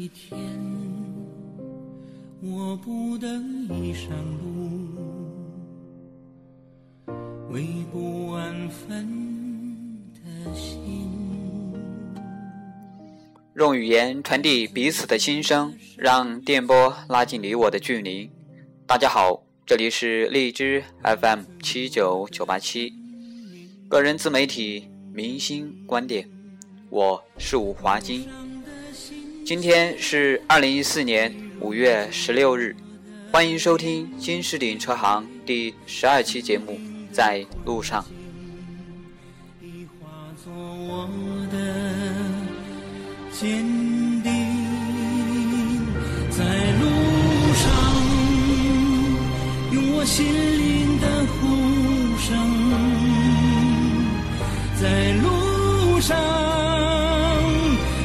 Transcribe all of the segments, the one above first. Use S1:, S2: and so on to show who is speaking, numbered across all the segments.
S1: 一天，我不得已上路，为不安分的心。
S2: 用语言传递彼此的心声，让电波拉近你我的距离。大家好，这里是荔枝 FM 七九九八七，个人自媒体明星观点，我是吴华金。今天是二零一四年五月十六日，欢迎收听金士鼎车行第十二期节目，在路上。
S1: 已化作我的坚定，在路上，用我心灵的呼声，在路上，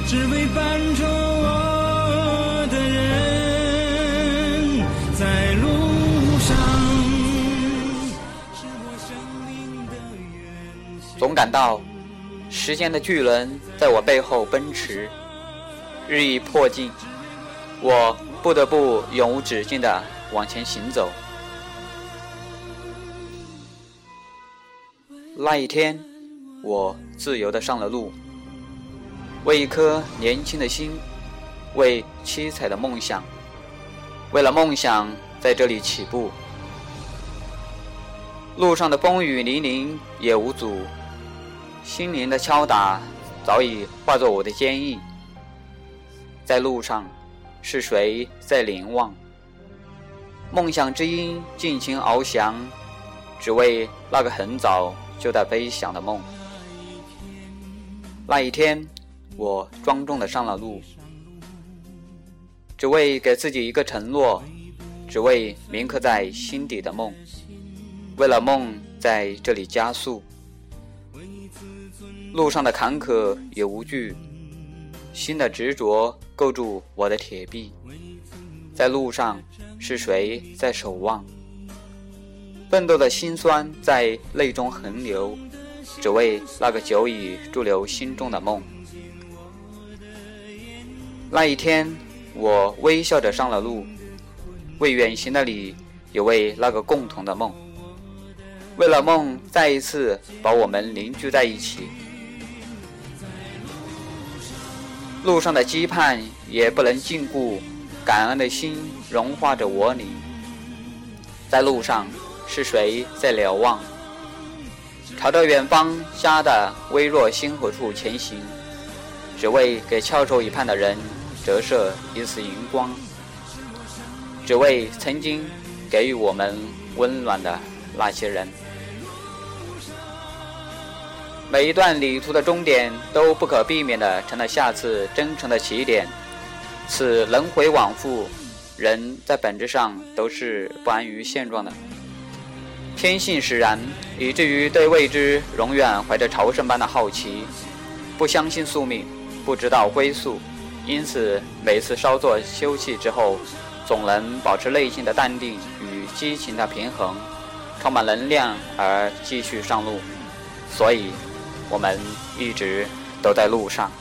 S1: 只为伴
S2: 总感到时间的巨轮在我背后奔驰，日益迫近，我不得不永无止境地往前行走。那一天，我自由地上了路，为一颗年轻的心，为七彩的梦想，为了梦想在这里起步。路上的风雨泥泞也无阻，心灵的敲打早已化作我的坚毅。在路上，是谁在凝望？梦想之音尽情翱翔，只为那个很早就在飞翔的梦。那一天，我庄重的上了路，只为给自己一个承诺，只为铭刻在心底的梦。为了梦在这里加速，路上的坎坷也无惧，心的执着构筑我的铁壁。在路上，是谁在守望？奋斗的辛酸在泪中横流，只为那个久已驻留心中的梦。那一天，我微笑着上了路，为远行的你，也为那个共同的梦。为了梦，再一次把我们凝聚在一起。路上的羁绊也不能禁锢，感恩的心融化着我你。在路上，是谁在瞭望？朝着远方家的微弱星河处前行，只为给翘首以盼的人折射一丝荧光，只为曾经给予我们温暖的那些人。每一段旅途的终点，都不可避免地成了下次征程的起点。此轮回往复，人在本质上都是不安于现状的，天性使然，以至于对未知永远怀着朝圣般的好奇，不相信宿命，不知道归宿。因此，每次稍作休憩之后，总能保持内心的淡定与激情的平衡，充满能量而继续上路。所以。我们一直都在路上。